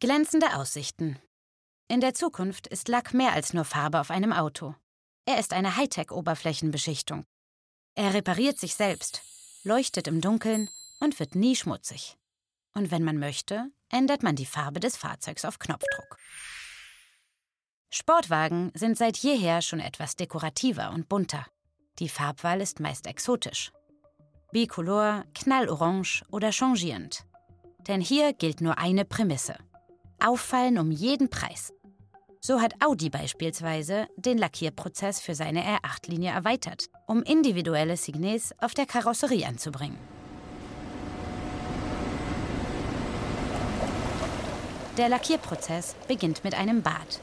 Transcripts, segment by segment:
Glänzende Aussichten. In der Zukunft ist Lack mehr als nur Farbe auf einem Auto. Er ist eine Hightech-Oberflächenbeschichtung. Er repariert sich selbst, leuchtet im Dunkeln und wird nie schmutzig. Und wenn man möchte, ändert man die Farbe des Fahrzeugs auf Knopfdruck. Sportwagen sind seit jeher schon etwas dekorativer und bunter. Die Farbwahl ist meist exotisch. Bicolor, knallorange oder changierend. Denn hier gilt nur eine Prämisse. Auffallen um jeden Preis. So hat Audi beispielsweise den Lackierprozess für seine R8-Linie erweitert, um individuelle Signes auf der Karosserie anzubringen. Der Lackierprozess beginnt mit einem Bad.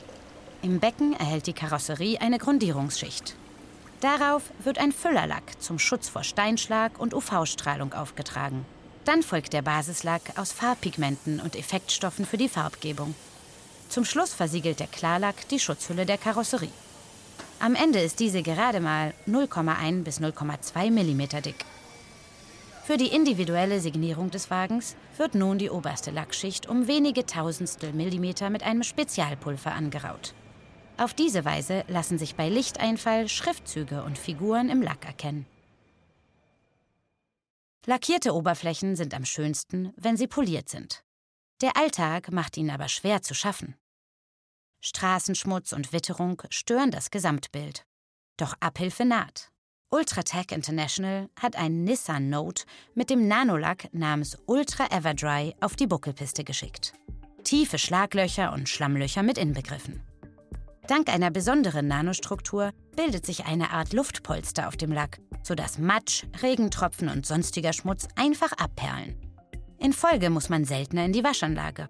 Im Becken erhält die Karosserie eine Grundierungsschicht. Darauf wird ein Füllerlack zum Schutz vor Steinschlag und UV-Strahlung aufgetragen. Dann folgt der Basislack aus Farbpigmenten und Effektstoffen für die Farbgebung. Zum Schluss versiegelt der Klarlack die Schutzhülle der Karosserie. Am Ende ist diese gerade mal 0,1 bis 0,2 mm dick. Für die individuelle Signierung des Wagens wird nun die oberste Lackschicht um wenige Tausendstel Millimeter mit einem Spezialpulver angeraut. Auf diese Weise lassen sich bei Lichteinfall Schriftzüge und Figuren im Lack erkennen. Lackierte Oberflächen sind am schönsten, wenn sie poliert sind. Der Alltag macht ihnen aber schwer zu schaffen. Straßenschmutz und Witterung stören das Gesamtbild. Doch Abhilfe naht. Ultratech International hat einen Nissan Note mit dem Nanolack namens Ultra Everdry auf die Buckelpiste geschickt. Tiefe Schlaglöcher und Schlammlöcher mit inbegriffen. Dank einer besonderen Nanostruktur bildet sich eine Art Luftpolster auf dem Lack, sodass Matsch, Regentropfen und sonstiger Schmutz einfach abperlen. In Folge muss man seltener in die Waschanlage.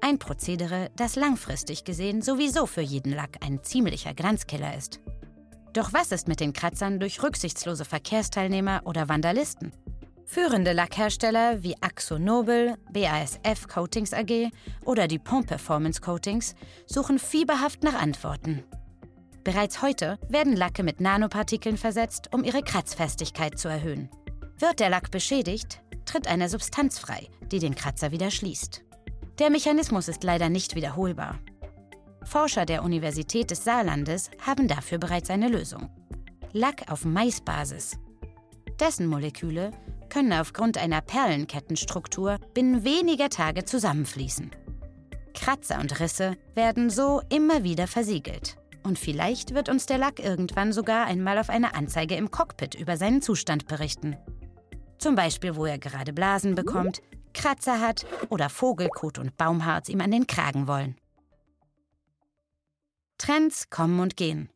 Ein Prozedere, das langfristig gesehen sowieso für jeden Lack ein ziemlicher Glanzkiller ist. Doch was ist mit den Kratzern durch rücksichtslose Verkehrsteilnehmer oder Vandalisten? Führende Lackhersteller wie Axo Nobel, BASF Coatings AG oder die Pont Performance Coatings suchen fieberhaft nach Antworten. Bereits heute werden Lacke mit Nanopartikeln versetzt, um ihre Kratzfestigkeit zu erhöhen. Wird der Lack beschädigt, tritt eine Substanz frei, die den Kratzer wieder schließt. Der Mechanismus ist leider nicht wiederholbar. Forscher der Universität des Saarlandes haben dafür bereits eine Lösung. Lack auf Maisbasis. Dessen Moleküle können aufgrund einer Perlenkettenstruktur binnen weniger Tage zusammenfließen. Kratzer und Risse werden so immer wieder versiegelt. Und vielleicht wird uns der Lack irgendwann sogar einmal auf eine Anzeige im Cockpit über seinen Zustand berichten. Zum Beispiel, wo er gerade Blasen bekommt, Kratzer hat oder Vogelkot und Baumharz ihm an den Kragen wollen. Trends kommen und gehen.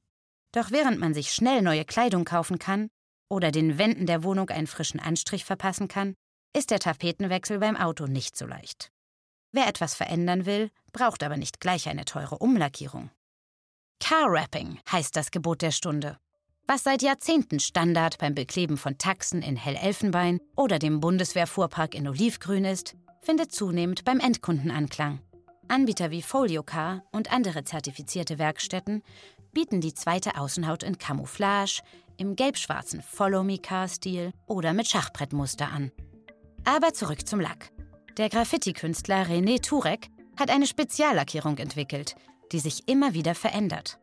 Doch während man sich schnell neue Kleidung kaufen kann oder den Wänden der Wohnung einen frischen Anstrich verpassen kann, ist der Tapetenwechsel beim Auto nicht so leicht. Wer etwas verändern will, braucht aber nicht gleich eine teure Umlackierung. Car Wrapping heißt das Gebot der Stunde. Was seit Jahrzehnten Standard beim Bekleben von Taxen in Hellelfenbein oder dem Bundeswehrfuhrpark in Olivgrün ist, findet zunehmend beim Endkunden Anklang. Anbieter wie Foliocar und andere zertifizierte Werkstätten bieten die zweite Außenhaut in Camouflage, im gelb-schwarzen Follow-Me-Car-Stil oder mit Schachbrettmuster an. Aber zurück zum Lack. Der Graffiti-Künstler René Turek hat eine Speziallackierung entwickelt, die sich immer wieder verändert.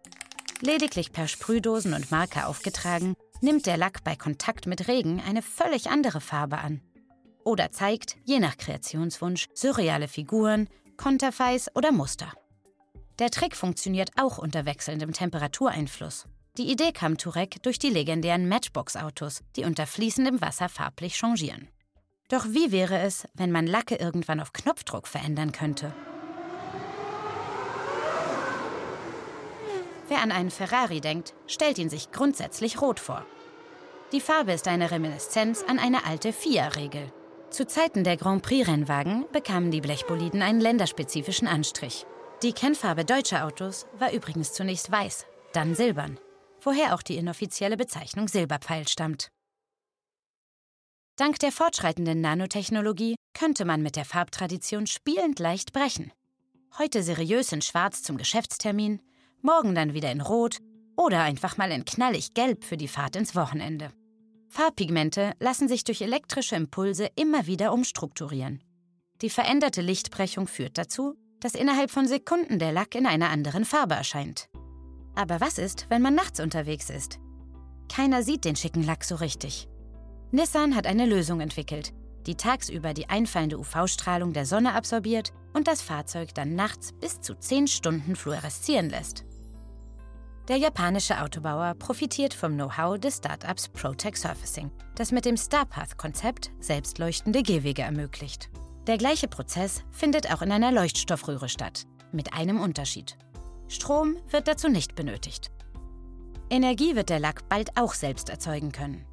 Lediglich per Sprühdosen und Marker aufgetragen, nimmt der Lack bei Kontakt mit Regen eine völlig andere Farbe an. Oder zeigt, je nach Kreationswunsch, surreale Figuren, Konterfeis oder Muster. Der Trick funktioniert auch unter wechselndem Temperatureinfluss. Die Idee kam Turek durch die legendären Matchbox-Autos, die unter fließendem Wasser farblich changieren. Doch wie wäre es, wenn man Lacke irgendwann auf Knopfdruck verändern könnte? Wer an einen Ferrari denkt, stellt ihn sich grundsätzlich rot vor. Die Farbe ist eine Reminiszenz an eine alte FIA-Regel. Zu Zeiten der Grand Prix-Rennwagen bekamen die Blechboliden einen länderspezifischen Anstrich. Die Kennfarbe deutscher Autos war übrigens zunächst weiß, dann silbern, woher auch die inoffizielle Bezeichnung Silberpfeil stammt. Dank der fortschreitenden Nanotechnologie könnte man mit der Farbtradition spielend leicht brechen. Heute seriös in Schwarz zum Geschäftstermin, morgen dann wieder in Rot oder einfach mal in knallig Gelb für die Fahrt ins Wochenende. Farbpigmente lassen sich durch elektrische Impulse immer wieder umstrukturieren. Die veränderte Lichtbrechung führt dazu, dass innerhalb von Sekunden der Lack in einer anderen Farbe erscheint. Aber was ist, wenn man nachts unterwegs ist? Keiner sieht den schicken Lack so richtig. Nissan hat eine Lösung entwickelt, die tagsüber die einfallende UV-Strahlung der Sonne absorbiert und das Fahrzeug dann nachts bis zu 10 Stunden fluoreszieren lässt. Der japanische Autobauer profitiert vom Know-how des Startups Protec Surfacing, das mit dem Starpath-Konzept selbstleuchtende Gehwege ermöglicht. Der gleiche Prozess findet auch in einer Leuchtstoffröhre statt, mit einem Unterschied. Strom wird dazu nicht benötigt. Energie wird der Lack bald auch selbst erzeugen können.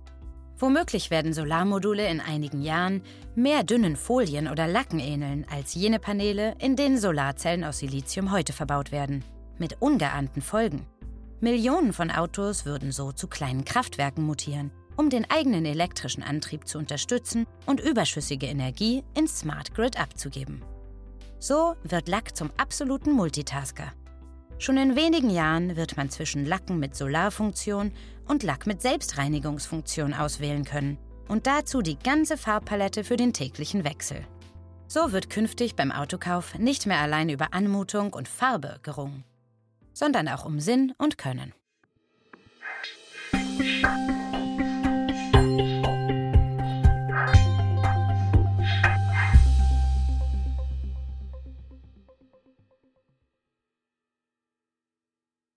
Womöglich werden Solarmodule in einigen Jahren mehr dünnen Folien oder Lacken ähneln als jene Paneele, in denen Solarzellen aus Silizium heute verbaut werden. Mit ungeahnten Folgen. Millionen von Autos würden so zu kleinen Kraftwerken mutieren, um den eigenen elektrischen Antrieb zu unterstützen und überschüssige Energie ins Smart Grid abzugeben. So wird Lack zum absoluten Multitasker. Schon in wenigen Jahren wird man zwischen Lacken mit Solarfunktion und Lack mit Selbstreinigungsfunktion auswählen können und dazu die ganze Farbpalette für den täglichen Wechsel. So wird künftig beim Autokauf nicht mehr allein über Anmutung und Farbe gerungen, sondern auch um Sinn und Können.